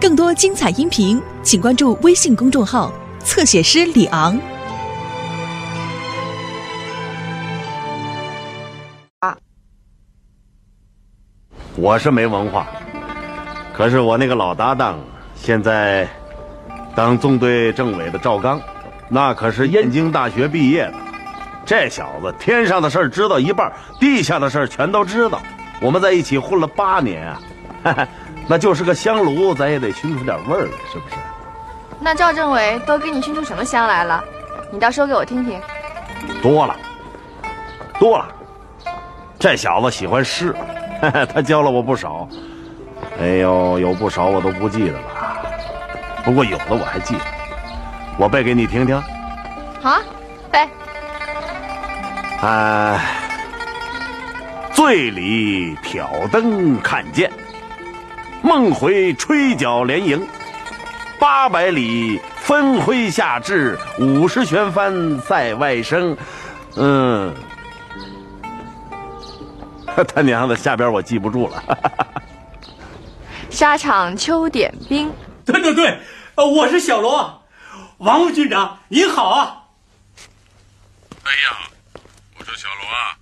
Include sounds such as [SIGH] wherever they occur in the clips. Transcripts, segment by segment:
更多精彩音频，请关注微信公众号“侧写师李昂”。我是没文化，可是我那个老搭档现在当纵队政委的赵刚，那可是燕京大学毕业的。这小子天上的事儿知道一半，地下的事儿全都知道。我们在一起混了八年啊，哈哈那就是个香炉，咱也得熏出点味儿来，是不是？那赵政委都给你熏出什么香来了？你倒说给我听听。多了，多了。这小子喜欢诗，[LAUGHS] 他教了我不少。哎呦，有不少我都不记得了，不过有的我还记得。我背给你听听。好啊，背。哎，醉里挑灯看剑，梦回吹角连营。八百里分麾下炙，五十弦翻塞外声。嗯，[LAUGHS] 他娘的，下边我记不住了。[LAUGHS] 沙场秋点兵。对对对，我是小罗，王副军长您好啊。哎呀。我说小罗啊，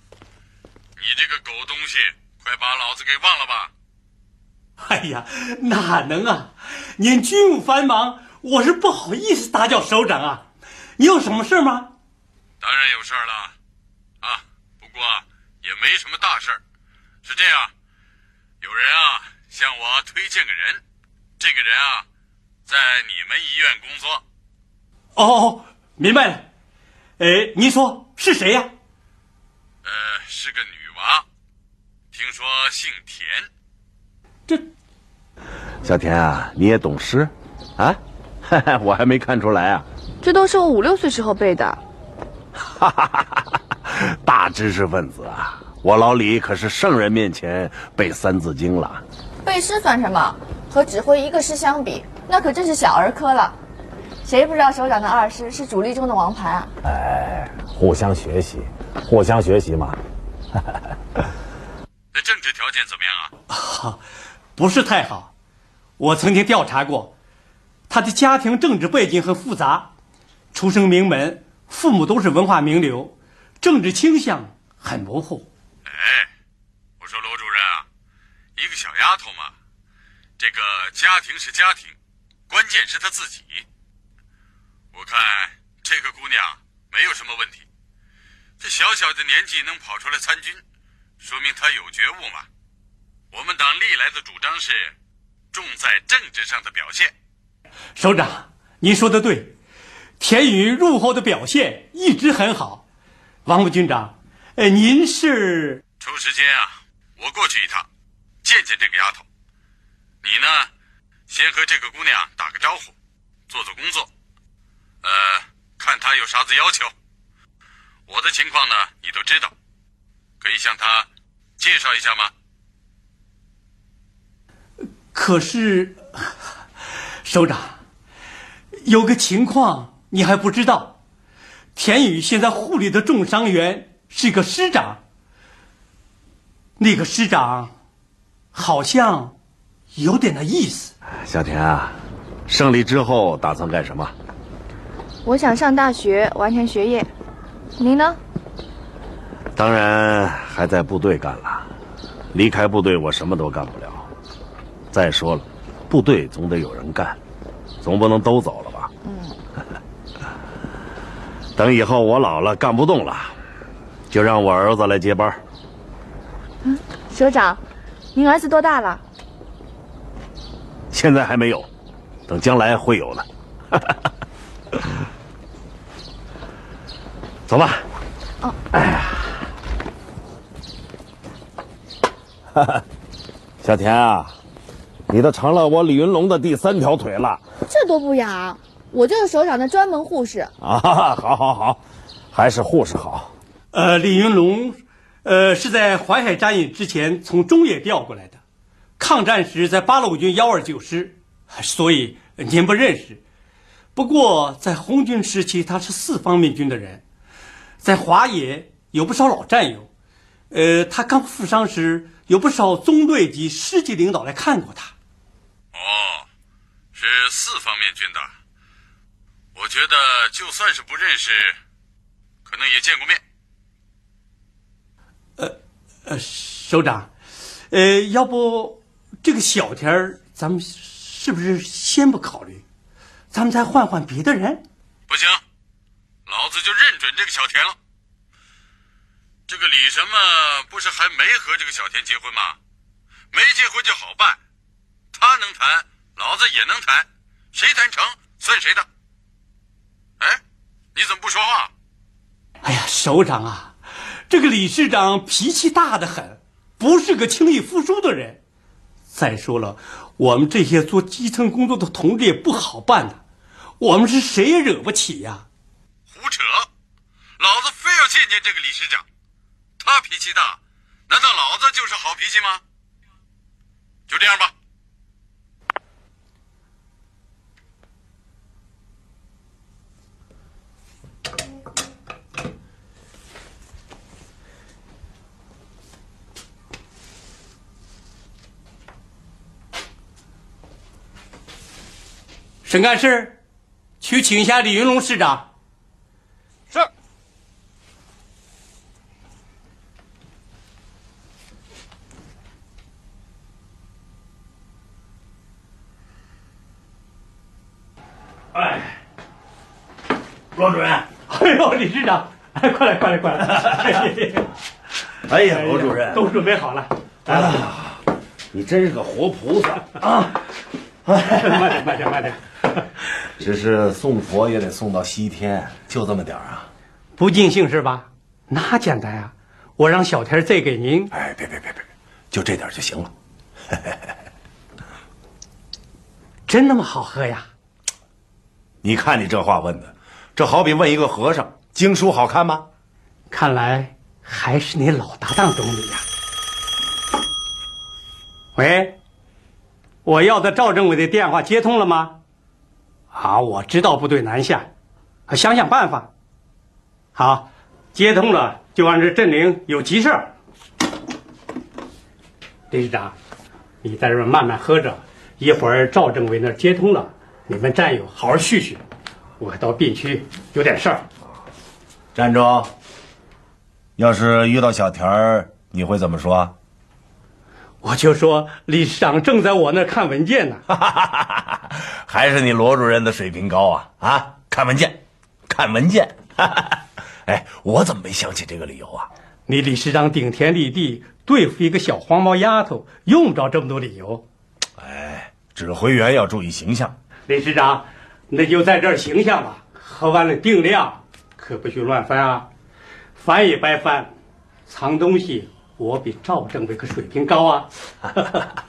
你这个狗东西，快把老子给忘了吧！哎呀，哪能啊！您军务繁忙，我是不好意思打搅首长啊。你有什么事吗？当然有事了，啊，不过也没什么大事儿是这样，有人啊向我推荐个人，这个人啊在你们医院工作。哦，明白了。哎，您说是谁呀？呃，是个女娃，听说姓田。这，小田啊，你也懂诗，啊？[LAUGHS] 我还没看出来啊。这都是我五六岁时候背的。哈哈哈哈哈！大知识分子啊，我老李可是圣人面前背《三字经》了。背诗算什么？和指挥一个师相比，那可真是小儿科了。谁不知道首长的二师是主力中的王牌啊？哎，互相学习。互相学习嘛。[LAUGHS] 那政治条件怎么样啊？[LAUGHS] 不是太好。我曾经调查过，他的家庭政治背景很复杂，出生名门，父母都是文化名流，政治倾向很模糊。哎，我说罗主任啊，一个小丫头嘛，这个家庭是家庭，关键是她自己。我看这个姑娘没有什么问题。这小小的年纪能跑出来参军，说明她有觉悟嘛。我们党历来的主张是重在政治上的表现。首长，您说的对，田宇入后的表现一直很好。王副军长，呃，您是抽时间啊，我过去一趟，见见这个丫头。你呢，先和这个姑娘打个招呼，做做工作，呃，看她有啥子要求。我的情况呢，你都知道，可以向她介绍一下吗？可是，首长，有个情况你还不知道，田宇现在护理的重伤员是个师长，那个师长好像有点那意思。小田啊，胜利之后打算干什么？我想上大学，完成学业。您呢？当然还在部队干了。离开部队，我什么都干不了。再说了，部队总得有人干，总不能都走了吧？嗯。[LAUGHS] 等以后我老了干不动了，就让我儿子来接班。嗯，首长，您儿子多大了？现在还没有，等将来会有的。[LAUGHS] 走吧。哦。哎呀，哈哈，小田啊，你都成了我李云龙的第三条腿了。这多不雅！我就是首长的专门护士。啊，好，好，好，还是护士好。呃，李云龙，呃，是在淮海战役之前从中野调过来的，抗战时在八路军幺二九师，所以您不认识。不过在红军时期，他是四方面军的人。在华野有不少老战友，呃，他刚负伤时，有不少中队及师级领导来看过他。哦，是四方面军的。我觉得就算是不认识，可能也见过面。呃呃，首长，呃，要不这个小田儿，咱们是不是先不考虑？咱们再换换别的人？不行，老子就认准这个小田了。这个李什么不是还没和这个小田结婚吗？没结婚就好办，他能谈，老子也能谈，谁谈成算谁的。哎，你怎么不说话？哎呀，首长啊，这个理事长脾气大得很，不是个轻易服输的人。再说了，我们这些做基层工作的同志也不好办的，我们是谁也惹不起呀。胡扯！老子非要见见这个理事长，他脾气大，难道老子就是好脾气吗？就这样吧。省干事，去请一下李云龙市长。是。哎，罗主任，哎呦，李市长，哎，快来，快来，快来！哎呀，罗主任，都准备好了。哎呀，你真是个活菩萨啊！慢点，慢点，慢点。只是送佛也得送到西天，就这么点儿啊？不尽兴是吧？那简单呀！我让小天再给您。哎，别别别别，就这点就行了。[LAUGHS] 真那么好喝呀？你看你这话问的，这好比问一个和尚经书好看吗？看来还是你老搭档懂你呀。喂，我要的赵政委的电话接通了吗？好，我知道部队南下，想想办法。好，接通了就按这镇领有急事儿。理事长，你在这儿慢慢喝着，一会儿赵政委那儿接通了，你们战友好好叙叙。我到病区有点事儿。站住！要是遇到小田儿，你会怎么说？我就说理事长正在我那儿看文件呢。[LAUGHS] 还是你罗主任的水平高啊！啊，看文件，看文件。[LAUGHS] 哎，我怎么没想起这个理由啊？你李市长顶天立地对付一个小黄毛丫头，用不着这么多理由。哎，指挥员要注意形象。李市长，那就在这儿形象吧。喝完了定量，可不许乱翻啊！翻也白翻，藏东西我比赵政委可水平高啊！[LAUGHS]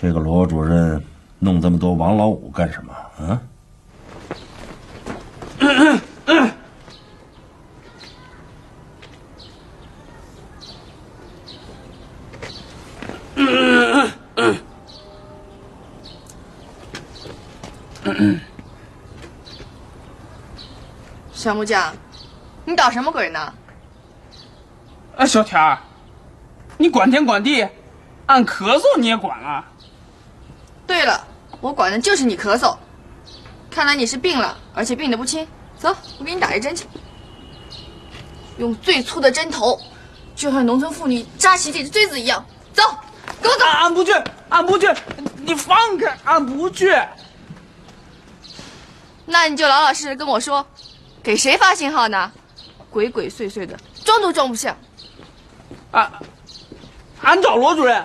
这个罗主任弄这么多王老五干什么？嗯？小木匠，你捣什么鬼呢？啊，小田儿，你管天管地，俺咳嗽你也管啊？对了，我管的就是你咳嗽。看来你是病了，而且病得不轻。走，我给你打一针去。用最粗的针头，就像农村妇女扎起这只锥子一样。走，跟我走！俺不去，俺不去，你放开，俺不去。那你就老老实实跟我说，给谁发信号呢？鬼鬼祟祟的，装都装不像。俺，俺找罗主任，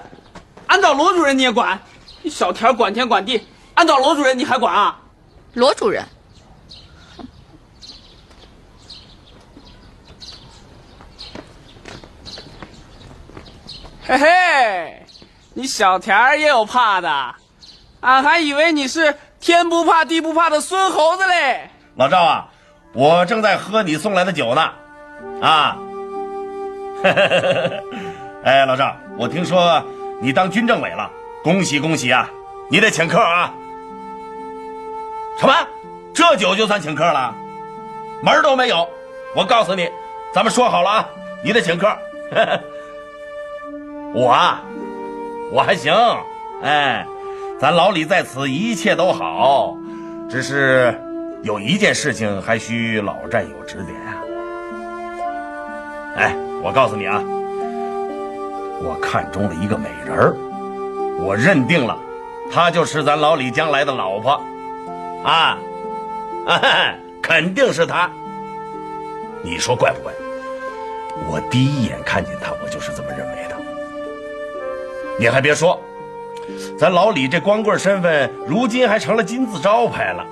俺找罗主任你也管？你小田管天管地，按照罗主任你还管啊？罗主任，嘿嘿，你小田儿也有怕的，俺还以为你是天不怕地不怕的孙猴子嘞。老赵啊，我正在喝你送来的酒呢，啊，[LAUGHS] 哎，老赵，我听说你当军政委了，恭喜恭喜啊！你得请客啊。什么？这酒就算请客了？门都没有！我告诉你，咱们说好了啊，你得请客。[LAUGHS] 我啊，我还行，哎，咱老李在此一切都好，只是有一件事情还需老战友指点啊。哎，我告诉你啊，我看中了一个美人儿，我认定了，她就是咱老李将来的老婆，啊，啊，肯定是她。你说怪不怪？我第一眼看见她，我就是这么认为的。你还别说，咱老李这光棍身份，如今还成了金字招牌了。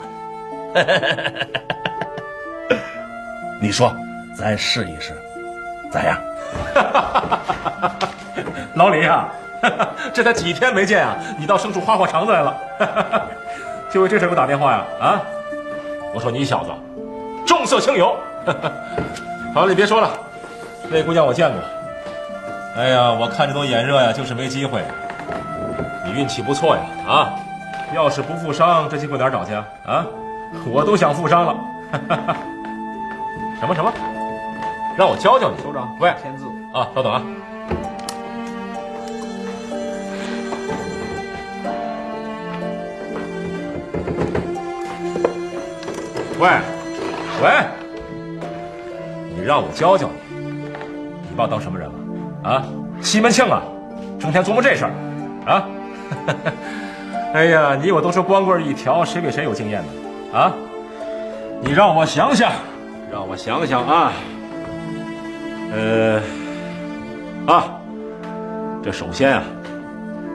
[LAUGHS] 你说，咱试一试，咋样？[LAUGHS] 老李呀、[LAUGHS] 这才几天没见啊，你倒生出花花肠子来了。就 [LAUGHS] 为这事给我打电话呀？啊？我说你小子重色轻友。[LAUGHS] 好了，你别说了，那姑娘我见过。哎呀，我看着都眼热呀，就是没机会。你运气不错呀，啊！要是不负伤，这机会哪儿找去啊？啊！我都想负伤了。什么什么？让我教教你，首长。喂，签字。啊，稍等啊。喂，喂，你让我教教你，你把我当什么人了？啊，西门庆啊，整天琢磨这事儿，啊？[LAUGHS] 哎呀，你我都是光棍一条，谁比谁有经验呢？啊？你让我想想，让我想想啊。呃，啊，这首先啊，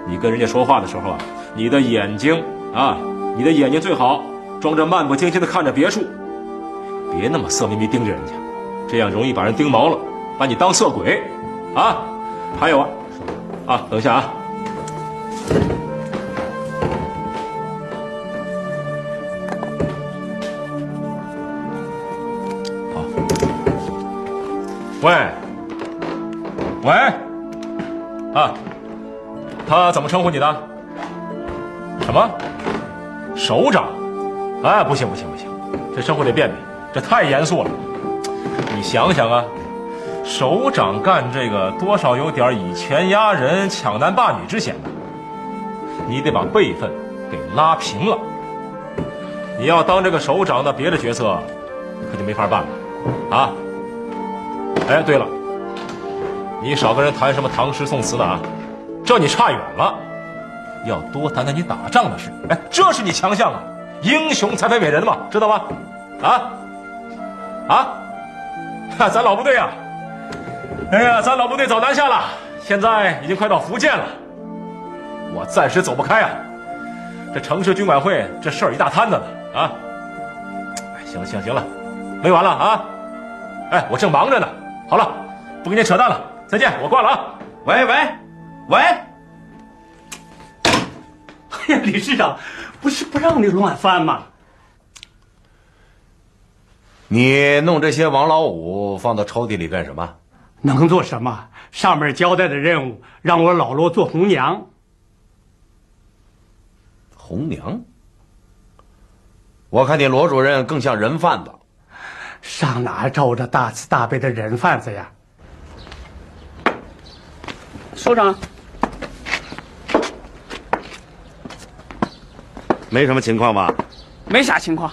你跟人家说话的时候啊，你的眼睛啊，你的眼睛最好装着漫不经心的看着别处，别那么色眯眯盯着人家，这样容易把人盯毛了，把你当色鬼，啊。还有啊，啊，等一下啊。好，喂，喂，啊，他怎么称呼你的？什么？首长？哎，不行不行不行，这生活得变变，这太严肃了。你想想啊，首长干这个多少有点以权压人、抢男霸女之嫌的，你得把辈分给拉平了。你要当这个首长的别的角色，可就没法办了，啊。哎，对了，你少跟人谈什么唐诗宋词的啊，这你差远了。要多谈谈你打仗的事，哎，这是你强项啊，英雄才配美人嘛，知道吗？啊啊，哈，咱老部队啊，哎呀，咱老部队走南下了，现在已经快到福建了，我暂时走不开啊。这城市军管会这事儿一大摊子呢啊。哎，行了行了行了，没完了啊。哎，我正忙着呢。好了，不跟你扯淡了，再见，我挂了啊。喂喂喂，哎呀，[LAUGHS] 理事长，不是不让你乱翻吗？你弄这些王老五放到抽屉里干什么？能做什么？上面交代的任务让我老罗做红娘。红娘？我看你罗主任更像人贩子。上哪找着大慈大悲的人贩子呀？首长，没什么情况吧？没啥情况，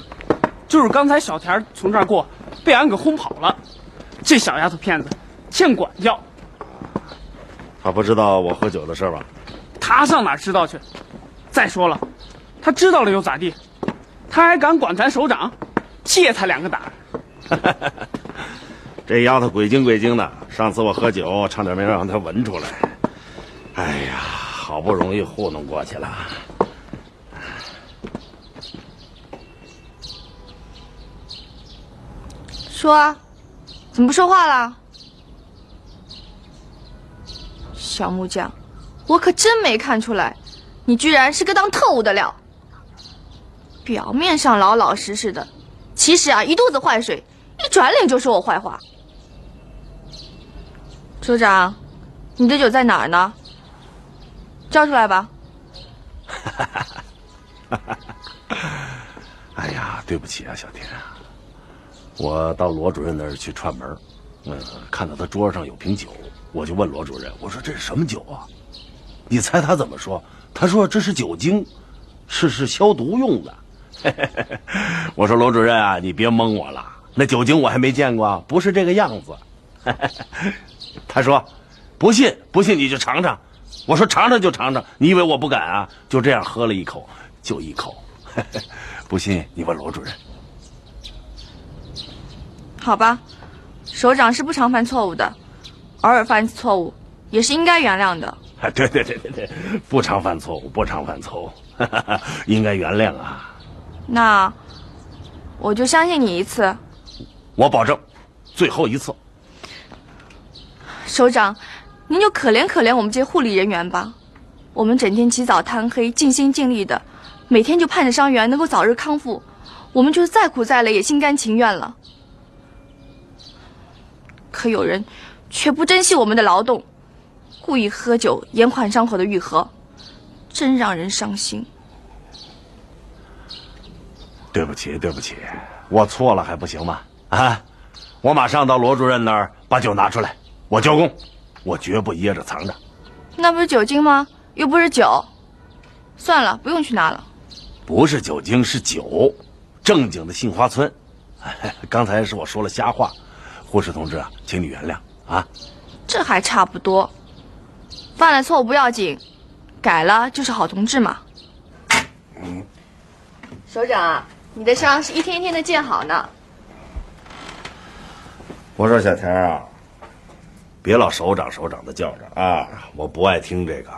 就是刚才小田从这儿过，被俺给轰跑了。这小丫头片子，欠管教。他不知道我喝酒的事吧？他上哪儿知道去？再说了，他知道了又咋地？他还敢管咱首长？借他两个胆儿！[LAUGHS] 这丫头鬼精鬼精的，上次我喝酒差点没让她闻出来。哎呀，好不容易糊弄过去了。说啊，怎么不说话了？小木匠，我可真没看出来，你居然是个当特务的料。表面上老老实实的，其实啊一肚子坏水，一转脸就说我坏话。首长，你的酒在哪儿呢？交出来吧。[LAUGHS] 哎呀，对不起啊，小田，我到罗主任那儿去串门，嗯，看到他桌上有瓶酒，我就问罗主任，我说这是什么酒啊？你猜他怎么说？他说这是酒精，是是消毒用的。[LAUGHS] 我说罗主任啊，你别蒙我了，那酒精我还没见过，不是这个样子。[LAUGHS] 他说，不信不信你就尝尝。我说尝尝就尝尝，你以为我不敢啊？就这样喝了一口，就一口。[LAUGHS] 不信你问罗主任。好吧，首长是不常犯错误的，偶尔犯一次错误也是应该原谅的。[LAUGHS] 啊，对对对对对，不常犯错误，不常犯错误，[LAUGHS] 应该原谅啊。那我就相信你一次。我保证，最后一次。首长，您就可怜可怜我们这些护理人员吧。我们整天起早贪黑，尽心尽力的，每天就盼着伤员能够早日康复。我们就是再苦再累也心甘情愿了。可有人却不珍惜我们的劳动，故意喝酒延缓伤口的愈合，真让人伤心。对不起，对不起，我错了还不行吗？啊，我马上到罗主任那儿把酒拿出来，我交工，我绝不掖着藏着。那不是酒精吗？又不是酒。算了，不用去拿了。不是酒精，是酒，正经的杏花村。[LAUGHS] 刚才是我说了瞎话，护士同志啊，请你原谅啊。这还差不多，犯了错误不要紧，改了就是好同志嘛。嗯，首长，你的伤是一天一天的见好呢。我说小田啊，别老首长首长的叫着啊，我不爱听这个。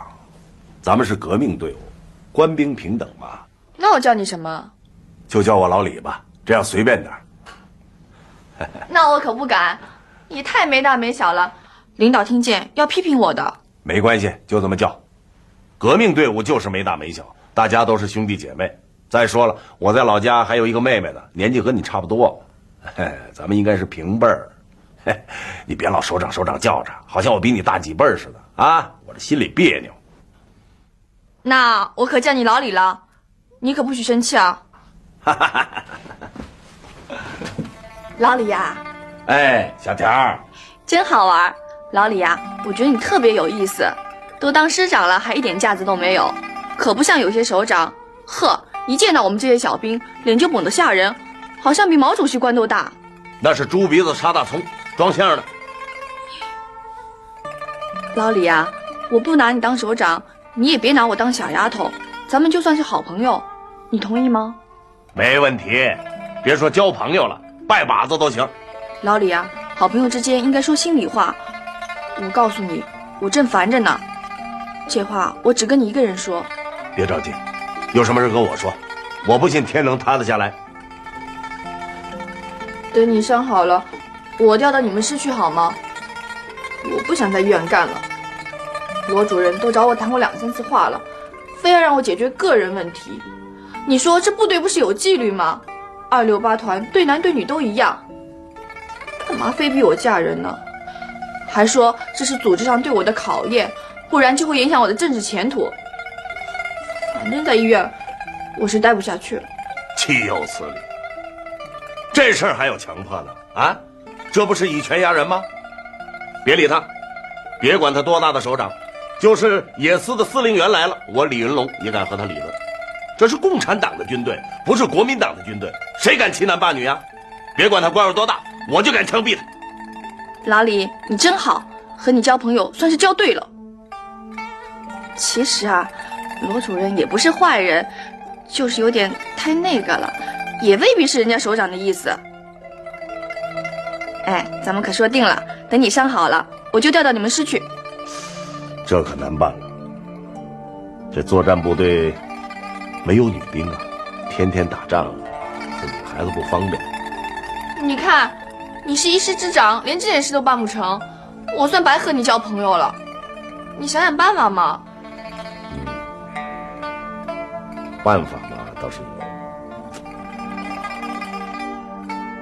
咱们是革命队伍，官兵平等嘛。那我叫你什么？就叫我老李吧，这样随便点。[LAUGHS] 那我可不敢，你太没大没小了，领导听见要批评我的。没关系，就这么叫。革命队伍就是没大没小，大家都是兄弟姐妹。再说了，我在老家还有一个妹妹呢，年纪和你差不多，[LAUGHS] 咱们应该是平辈儿。[LAUGHS] 你别老首长首长叫着，好像我比你大几辈儿似的啊，我这心里别扭。那我可叫你老李了，你可不许生气啊！老李呀，哎，小田儿，真好玩。老李呀，我觉得你特别有意思，都当师长了还一点架子都没有，可不像有些首长，呵，一见到我们这些小兵，脸就绷得吓人，好像比毛主席官都大。那是猪鼻子插大葱，装相的。老李呀，我不拿你当首长。你也别拿我当小丫头，咱们就算是好朋友，你同意吗？没问题，别说交朋友了，拜把子都行。老李啊，好朋友之间应该说心里话。我告诉你，我正烦着呢，这话我只跟你一个人说。别着急，有什么事跟我说，我不信天能塌得下来。等你伤好了，我调到你们市去好吗？我不想在医院干了。罗主任都找我谈过两三次话了，非要让我解决个人问题。你说这部队不是有纪律吗？二六八团对男对女都一样，干嘛非逼我嫁人呢？还说这是组织上对我的考验，不然就会影响我的政治前途。反正，在医院我是待不下去了。岂有此理！这事儿还有强迫呢？啊，这不是以权压人吗？别理他，别管他多大的首长。就是野司的司令员来了，我李云龙也敢和他理论。这是共产党的军队，不是国民党的军队，谁敢欺男霸女啊？别管他官有多大，我就敢枪毙他。老李，你真好，和你交朋友算是交对了。其实啊，罗主任也不是坏人，就是有点太那个了，也未必是人家首长的意思。哎，咱们可说定了，等你伤好了，我就调到你们师去。这可难办了。这作战部队没有女兵啊，天天打仗，这女孩子不方便。你看，你是一师之长，连这件事都办不成，我算白和你交朋友了。你想想办法嘛。嗯办法嘛，倒是有，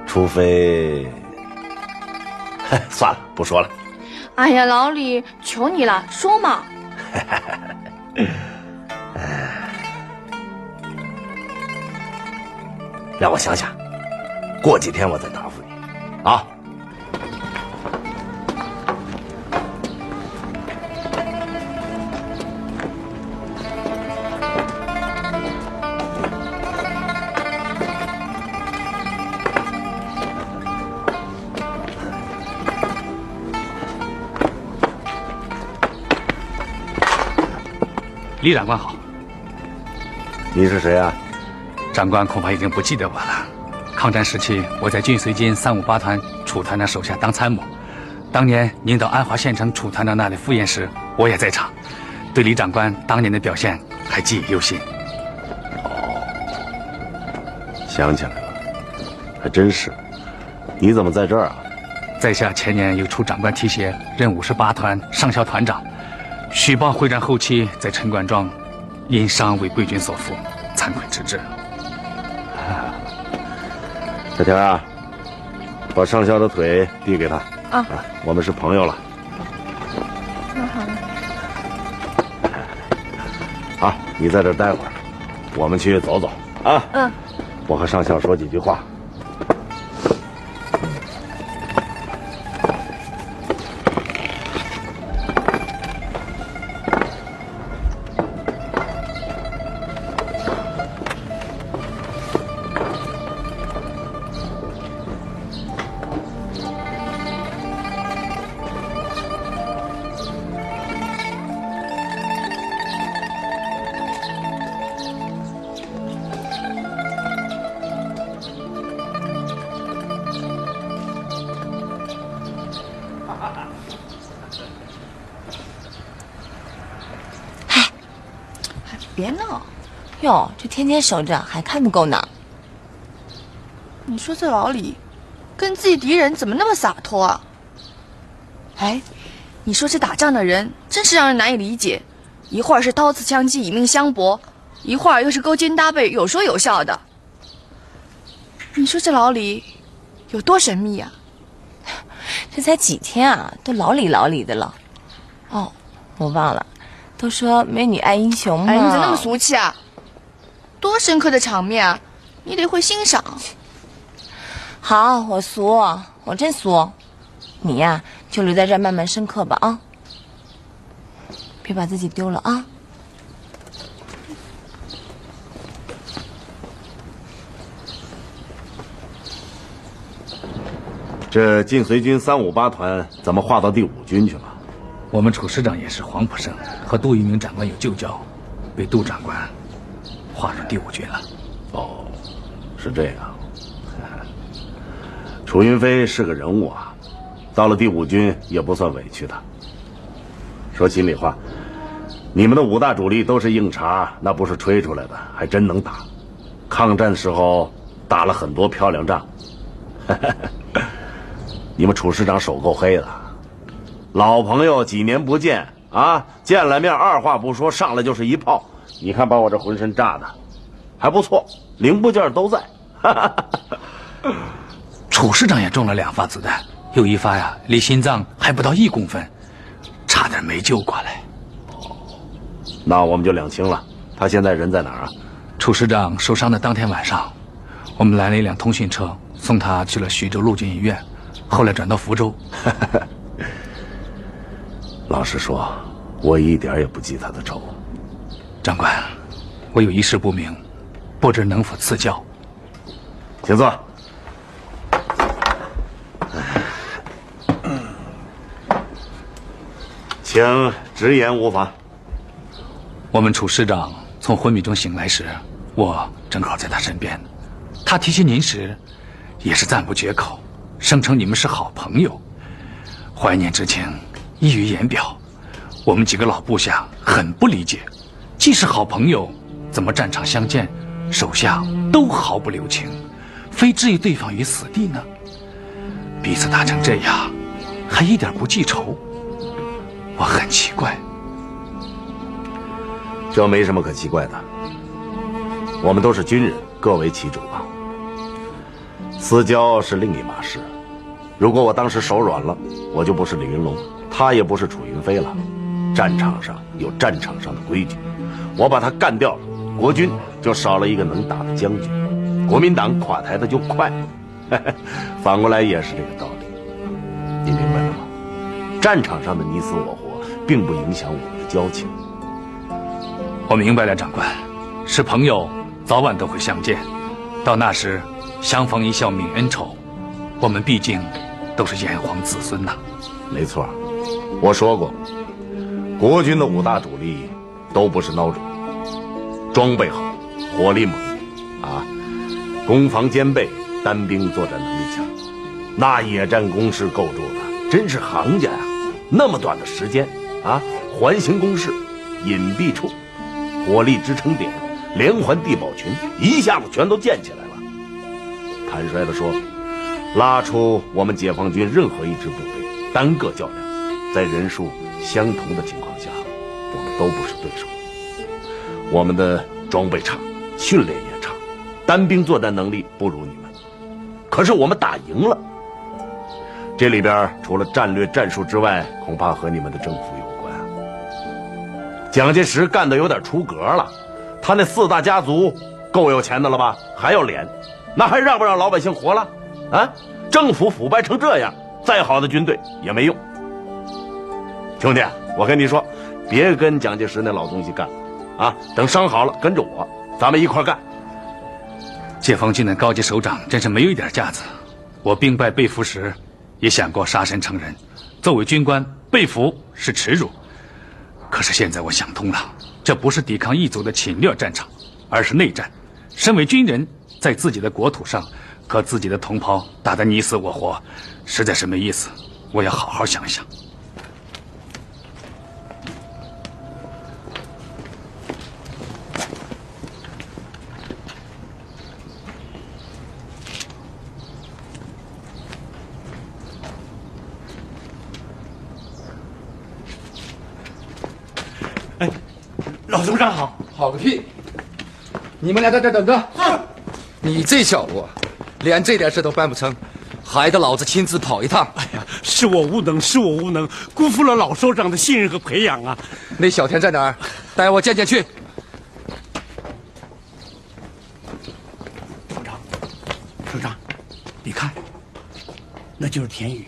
除非，[LAUGHS] 算了，不说了。哎呀，老李，求你了，说嘛。[LAUGHS] 让我想想，过几天我再答复你，啊。李长官好，你是谁啊？长官恐怕已经不记得我了。抗战时期，我在晋绥军三五八团楚团长手下当参谋。当年您到安华县城楚团长那里赴宴时，我也在场，对李长官当年的表现还记忆犹新。哦，想起来了，还真是。你怎么在这儿啊？在下前年由楚长官提携，任五十八团上校团长。许报会战后期在陈官庄，因伤为贵军所俘，惭愧之至。小田啊，把上校的腿递给他。啊，我们是朋友了。那好了。好，你在这待会儿，我们去走走啊。嗯。我和上校说几句话。天天守着还看不够呢。你说这老李，跟自己敌人怎么那么洒脱啊？哎，你说这打仗的人真是让人难以理解，一会儿是刀刺枪击以命相搏，一会儿又是勾肩搭背有说有笑的。你说这老李有多神秘啊？这才几天啊，都老李老李的了。哦，我忘了。都说美女爱英雄嘛，哎，你怎么那么俗气啊？多深刻的场面啊，你得会欣赏。好，我俗，我真俗。你呀，就留在这儿慢慢深刻吧啊，别把自己丢了啊。这晋绥军三五八团怎么划到第五军去了？我们楚师长也是黄埔生，和杜聿明长官有旧交，被杜长官划入第五军了。哦，是这样。[LAUGHS] 楚云飞是个人物啊，到了第五军也不算委屈的。说心里话，你们的五大主力都是硬茬，那不是吹出来的，还真能打。抗战的时候打了很多漂亮仗。[LAUGHS] 你们楚师长手够黑的。老朋友几年不见啊，见了面二话不说，上来就是一炮。你看把我这浑身炸的，还不错，零部件都在。[LAUGHS] 楚师长也中了两发子弹，有一发呀，离心脏还不到一公分，差点没救过来。哦，那我们就两清了。他现在人在哪儿啊？楚师长受伤的当天晚上，我们来了一辆通讯车，送他去了徐州陆军医院，后来转到福州。[LAUGHS] 老实说，我一点也不记他的仇。长官，我有一事不明，不知能否赐教。请坐。请直言无妨。我们楚师长从昏迷中醒来时，我正好在他身边。他提起您时，也是赞不绝口，声称你们是好朋友，怀念之情。溢于言表，我们几个老部下很不理解，既是好朋友，怎么战场相见，手下都毫不留情，非置于对方于死地呢？彼此打成这样，还一点不记仇，我很奇怪。这没什么可奇怪的。我们都是军人，各为其主啊。私交是另一码事。如果我当时手软了，我就不是李云龙，他也不是楚云飞了。战场上有战场上的规矩，我把他干掉了，国军就少了一个能打的将军，国民党垮台的就快。[LAUGHS] 反过来也是这个道理，你明白了吗？战场上的你死我活，并不影响我们的交情。我明白了，长官，是朋友，早晚都会相见。到那时，相逢一笑泯恩仇。我们毕竟都是炎黄子孙呐。没错，我说过，国军的五大主力都不是孬种，装备好，火力猛，啊，攻防兼备，单兵作战能力强。那野战工事构筑的真是行家呀！那么短的时间，啊，环形工事、隐蔽处。火力支撑点、连环地堡群一下子全都建起来了。坦率地说，拉出我们解放军任何一支部队单个较量，在人数相同的情况下，我们都不是对手。我们的装备差，训练也差，单兵作战能力不如你们。可是我们打赢了。这里边除了战略战术之外，恐怕和你们的政府有关。蒋介石干的有点出格了，他那四大家族够有钱的了吧？还要脸，那还让不让老百姓活了？啊，政府腐败成这样，再好的军队也没用。兄弟，我跟你说，别跟蒋介石那老东西干，啊，等伤好了跟着我，咱们一块干。解放军的高级首长真是没有一点架子。我兵败被俘时，也想过杀身成仁。作为军官，被俘是耻辱。可是现在我想通了，这不是抵抗异族的侵略战场，而是内战。身为军人，在自己的国土上和自己的同胞打得你死我活，实在是没意思。我要好好想想。老总长好，好个屁！你们俩在这等着。你这小子，连这点事都办不成，还得老子亲自跑一趟。哎呀，是我无能，是我无能，辜负了老首长的信任和培养啊！那小田在哪儿？带我见见去。首长，首长，你看，那就是田雨。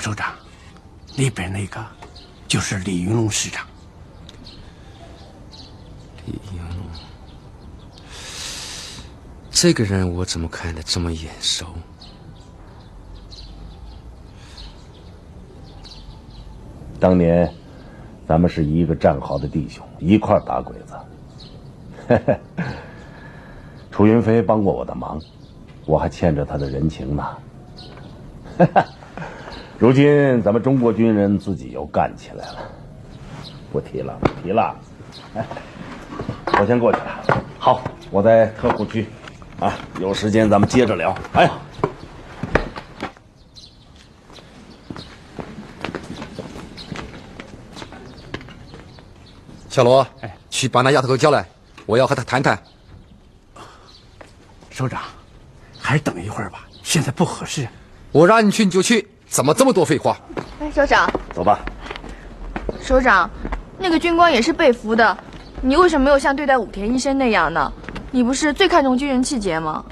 首长，那边那个就是李云龙师长。李云龙，这个人我怎么看的这么眼熟？当年咱们是一个战壕的弟兄，一块打鬼子。[LAUGHS] 楚云飞帮过我的忙，我还欠着他的人情呢。哈 [LAUGHS] 哈如今咱们中国军人自己又干起来了，不提了，不提了。哎，[LAUGHS] 我先过去了。好，我在特护区，啊，有时间咱们接着聊。哎，小罗，哎，去把那丫头给我叫来，我要和她谈谈。首长，还是等一会儿吧，现在不合适。我让你去你就去。怎么这么多废话？哎，首长，走吧。首长，那个军官也是被俘的，你为什么没有像对待武田医生那样呢？你不是最看重军人气节吗？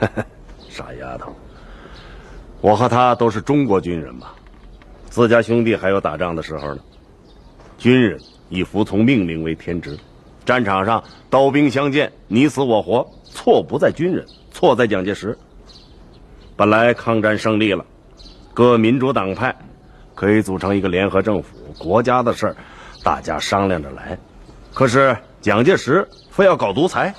[LAUGHS] 傻丫头，我和他都是中国军人嘛，自家兄弟还有打仗的时候呢。军人以服从命令为天职，战场上刀兵相见，你死我活，错不在军人，错在蒋介石。本来抗战胜利了。各民主党派可以组成一个联合政府，国家的事儿大家商量着来。可是蒋介石非要搞独裁，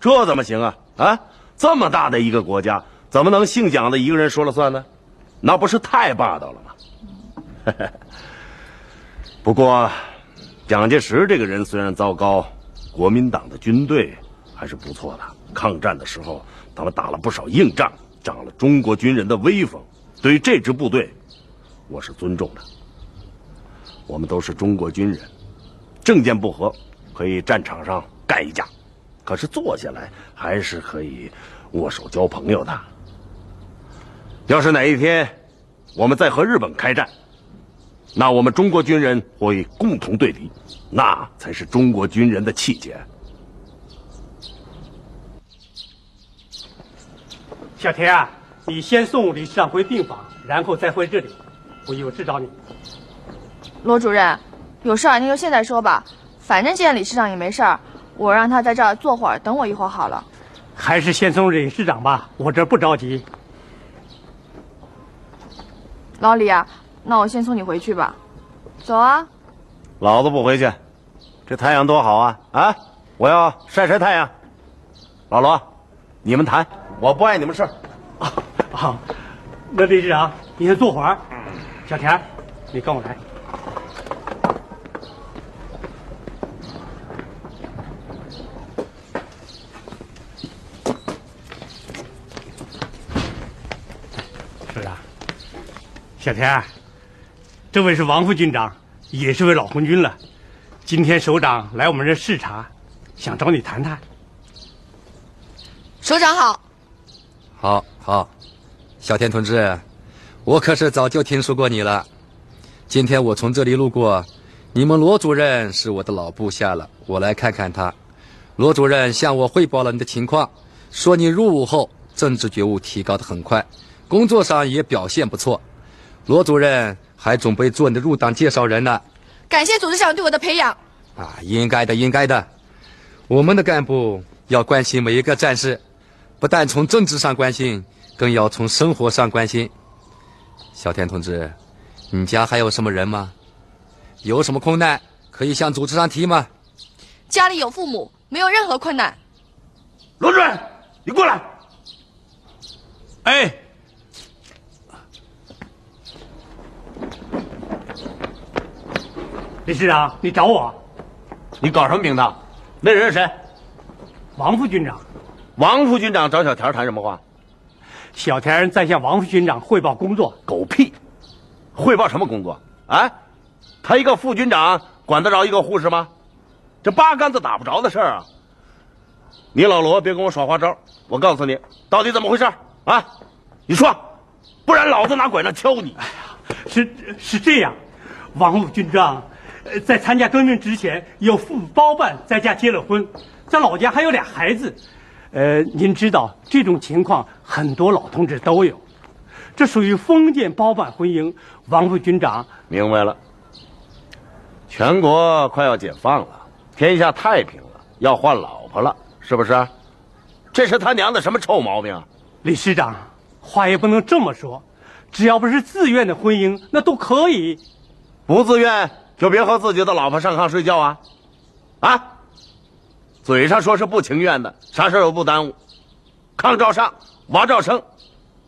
这怎么行啊？啊，这么大的一个国家，怎么能姓蒋的一个人说了算呢？那不是太霸道了吗？[LAUGHS] 不过蒋介石这个人虽然糟糕，国民党的军队还是不错的。抗战的时候，他们打了不少硬仗，长了中国军人的威风。对于这支部队，我是尊重的。我们都是中国军人，政见不合，可以战场上干一架，可是坐下来还是可以握手交朋友的。要是哪一天我们再和日本开战，那我们中国军人会共同对敌，那才是中国军人的气节。小田啊，你先送理事长回病房，然后再回这里，我有事找你。罗主任，有事儿您就现在说吧，反正见李市长也没事儿，我让他在这儿坐会儿，等我一会儿好了。还是先送李市长吧，我这不着急。老李啊，那我先送你回去吧，走啊！老子不回去，这太阳多好啊！啊，我要晒晒太阳。老罗，你们谈，我不碍你们事儿。啊，好，那李市长，你先坐会儿。小田，你跟我来。是啊，小田，这位是王副军长，也是位老红军了。今天首长来我们这视察，想找你谈谈。首长好。好，好，小田同志，我可是早就听说过你了。今天我从这里路过，你们罗主任是我的老部下了，我来看看他。罗主任向我汇报了你的情况，说你入伍后政治觉悟提高的很快，工作上也表现不错。罗主任还准备做你的入党介绍人呢。感谢组织长对我的培养。啊，应该的，应该的。我们的干部要关心每一个战士，不但从政治上关心，更要从生活上关心。小田同志，你家还有什么人吗？有什么困难可以向组织上提吗？家里有父母，没有任何困难。罗主任，你过来。哎，理事长，你找我？你搞什么名堂？那人是谁？王副军长。王副军长找小田谈什么话？小田在向王副军长汇报工作。狗屁！汇报什么工作？啊？他一个副军长管得着一个护士吗？这八竿子打不着的事儿啊！你老罗别跟我耍花招，我告诉你，到底怎么回事啊？你说，不然老子拿拐杖敲你！哎呀，是是这样，王副军长，呃，在参加革命之前有父母包办，在家结了婚，在老家还有俩孩子。呃，您知道这种情况很多老同志都有，这属于封建包办婚姻。王副军长明白了，全国快要解放了，天下太平了，要换老婆了，是不是？这是他娘的什么臭毛病啊！理事长，话也不能这么说，只要不是自愿的婚姻，那都可以。不自愿就别和自己的老婆上炕睡觉啊！啊！嘴上说是不情愿的，啥事儿都不耽误，炕照上，娃照生，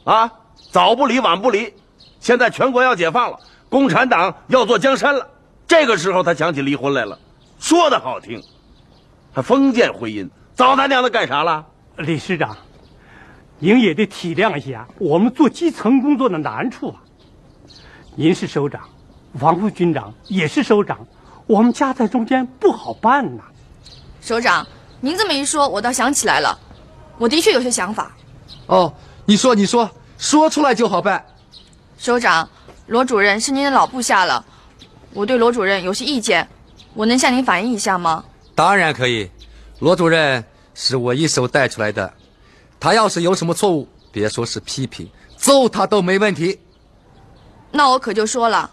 啊，早不离晚不离。现在全国要解放了，共产党要做江山了，这个时候他想起离婚来了，说的好听，还封建婚姻，早他娘的干啥了？理事长，您也得体谅一下我们做基层工作的难处啊。您是首长，王副军长也是首长，我们夹在中间不好办呐。首长，您这么一说，我倒想起来了，我的确有些想法。哦，你说，你说，说出来就好办。首长，罗主任是您的老部下了，我对罗主任有些意见，我能向您反映一下吗？当然可以，罗主任是我一手带出来的，他要是有什么错误，别说是批评，揍他都没问题。那我可就说了，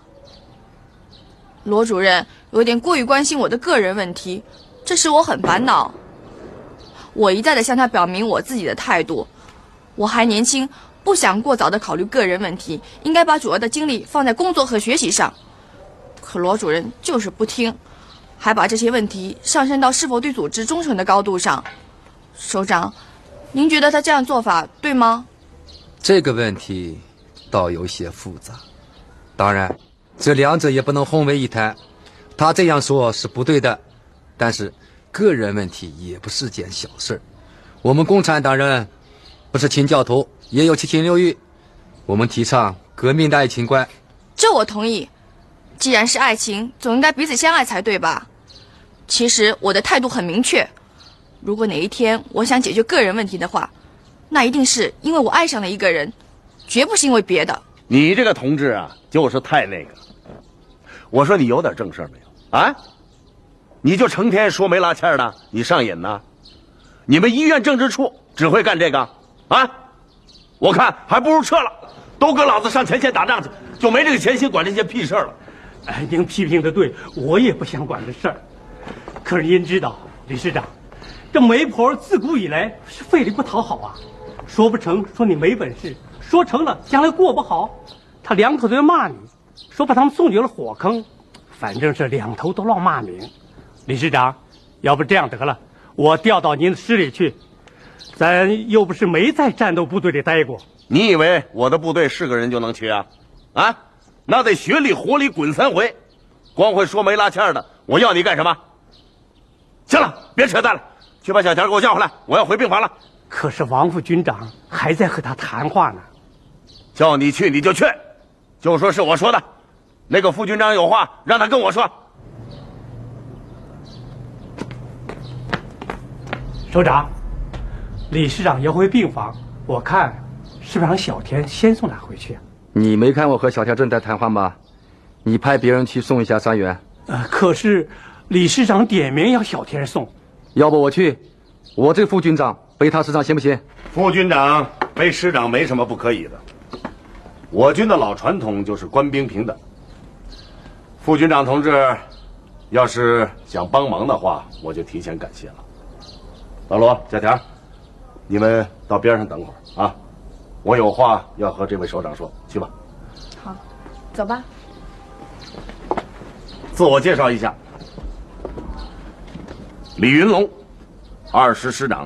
罗主任有点过于关心我的个人问题，这使我很烦恼。我一再的向他表明我自己的态度，我还年轻。不想过早的考虑个人问题，应该把主要的精力放在工作和学习上。可罗主任就是不听，还把这些问题上升到是否对组织忠诚的高度上。首长，您觉得他这样做法对吗？这个问题倒有些复杂。当然，这两者也不能混为一谈。他这样说是不对的，但是个人问题也不是件小事儿我们共产党人不是清教徒，也有七情六欲。我们提倡革命的爱情观。这我同意。既然是爱情，总应该彼此相爱才对吧？其实我的态度很明确。如果哪一天我想解决个人问题的话，那一定是因为我爱上了一个人，绝不是因为别的。你这个同志啊，就是太那个。我说你有点正事没有啊？你就成天说没拉欠的，你上瘾呢？你们医院政治处只会干这个啊？我看还不如撤了，都跟老子上前线打仗去，就没这个闲心管这些屁事儿了。哎，您批评的对，我也不想管这事儿。可是您知道，李市长，这媒婆自古以来是费力不讨好啊。说不成，说你没本事；说成了，将来过不好，他两口子要骂你，说把他们送进了火坑。反正是两头都落骂名。理事长，要不这样得了，我调到您的师里去。咱又不是没在战斗部队里待过。你以为我的部队是个人就能去啊？啊？那得血里火里滚三回，光会说没拉欠的，我要你干什么？行了，别扯淡了，去把小田给我叫回来，我要回病房了。可是王副军长还在和他谈话呢，叫你去你就去，就说是我说的，那个副军长有话让他跟我说。首长，李师长要回病房，我看是不是让小田先送他回去啊？你没看我和小田正在谈话吗？你派别人去送一下三元。呃，可是李师长点名要小田送，要不我去？我这副军长背他师长行不行？副军长背师长没什么不可以的。我军的老传统就是官兵平等。副军长同志，要是想帮忙的话，我就提前感谢了。老罗、小田，你们到边上等会儿啊。我有话要和这位首长说，去吧。好，走吧。自我介绍一下，李云龙，二师师长。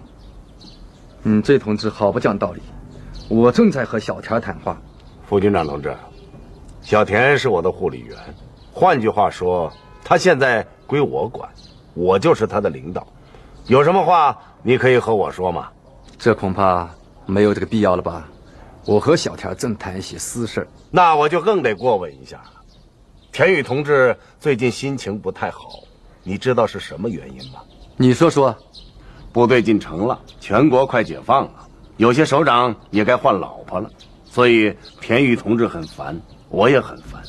嗯，这同志好不讲道理。我正在和小田谈话。副军长同志，小田是我的护理员，换句话说，他现在归我管，我就是他的领导。有什么话你可以和我说吗？这恐怕没有这个必要了吧。我和小田正谈一些私事那我就更得过问一下了。田宇同志最近心情不太好，你知道是什么原因吗？你说说。部队进城了，全国快解放了，有些首长也该换老婆了，所以田宇同志很烦，我也很烦。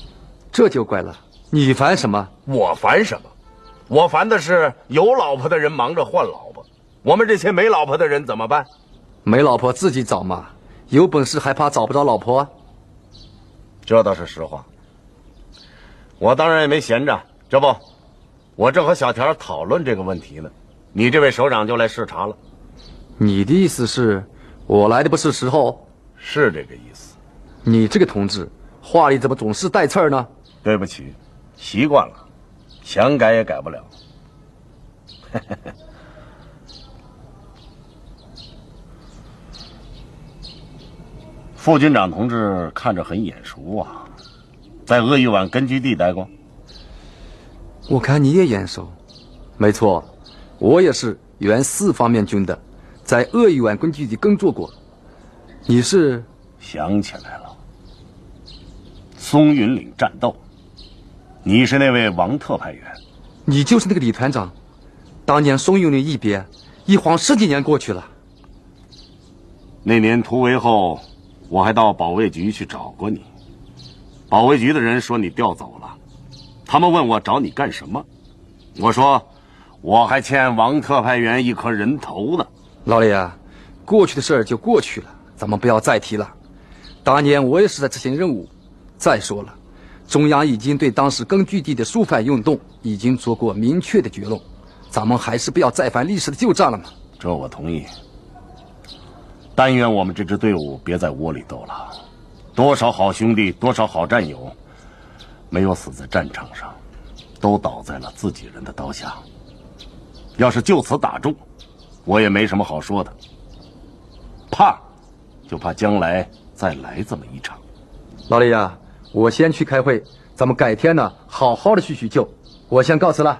这就怪了，你烦什么？我烦什么？我烦的是有老婆的人忙着换老婆，我们这些没老婆的人怎么办？没老婆自己找嘛。有本事还怕找不着老婆？这倒是实话。我当然也没闲着，这不，我正和小田讨论这个问题呢。你这位首长就来视察了。你的意思是，我来的不是时候？是这个意思。你这个同志，话里怎么总是带刺儿呢？对不起，习惯了，想改也改不了。[LAUGHS] 副军长同志看着很眼熟啊，在鄂豫皖根据地待过。我看你也眼熟，没错，我也是原四方面军的，在鄂豫皖根据地工作过。你是？想起来了，松云岭战斗，你是那位王特派员。你就是那个李团长。当年松云岭一别，一晃十几年过去了。那年突围后。我还到保卫局去找过你，保卫局的人说你调走了，他们问我找你干什么，我说我还欠王特派员一颗人头呢。老李啊，过去的事儿就过去了，咱们不要再提了。当年我也是在执行任务。再说了，中央已经对当时根据地的肃反运动已经做过明确的结论，咱们还是不要再犯历史的旧账了嘛。这我同意。但愿我们这支队伍别在窝里斗了，多少好兄弟，多少好战友，没有死在战场上，都倒在了自己人的刀下。要是就此打住，我也没什么好说的。怕，就怕将来再来这么一场。老李呀，我先去开会，咱们改天呢好好的叙叙旧。我先告辞了。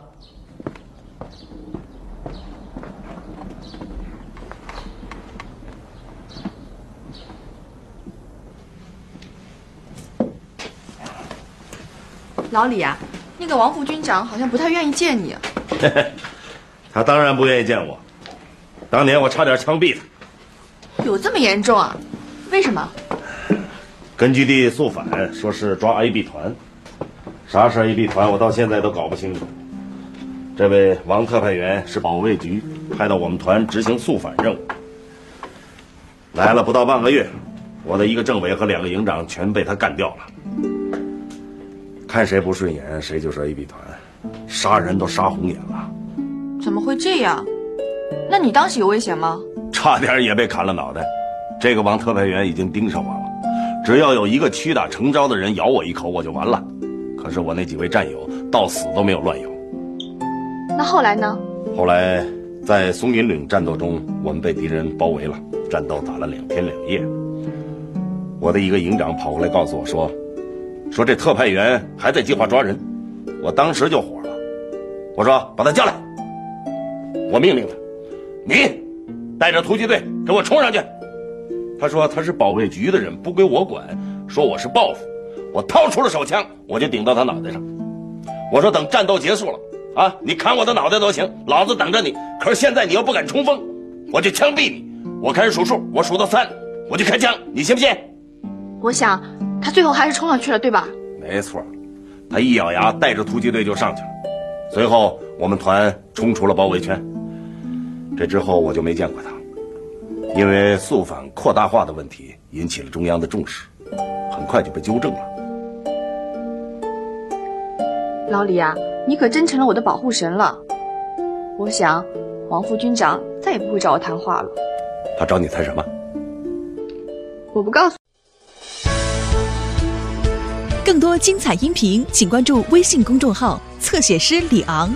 老李啊，那个王副军长好像不太愿意见你。[LAUGHS] 他当然不愿意见我。当年我差点枪毙他。有这么严重啊？为什么？根据地肃反，说是抓 AB 团。啥是 AB 团？我到现在都搞不清楚。这位王特派员是保卫局派到我们团执行肃反任务。来了不到半个月，我的一个政委和两个营长全被他干掉了。看谁不顺眼，谁就是 AB 团，杀人都杀红眼了。怎么会这样？那你当时有危险吗？差点也被砍了脑袋。这个王特派员已经盯上我了，只要有一个屈打成招的人咬我一口，我就完了。可是我那几位战友到死都没有乱咬。那后来呢？后来在松云岭战斗中，我们被敌人包围了，战斗打了两天两夜。我的一个营长跑过来告诉我说：“说这特派员还在计划抓人。”我当时就火了，我说：“把他叫来！”我命令他：“你带着突击队给我冲上去！”他说：“他是保卫局的人，不归我管。”说我是报复。我掏出了手枪，我就顶到他脑袋上。我说：“等战斗结束了，啊，你砍我的脑袋都行，老子等着你。可是现在你要不敢冲锋，我就枪毙你。我开始数数，我数到三，我就开枪，你信不信？”我想，他最后还是冲上去了，对吧？没错，他一咬牙，带着突击队就上去了。随后，我们团冲出了包围圈。这之后，我就没见过他，因为肃反扩大化的问题引起了中央的重视，很快就被纠正了。老李啊，你可真成了我的保护神了。我想，王副军长再也不会找我谈话了。他找你谈什么？我不告诉。更多精彩音频，请关注微信公众号“侧写师李昂”。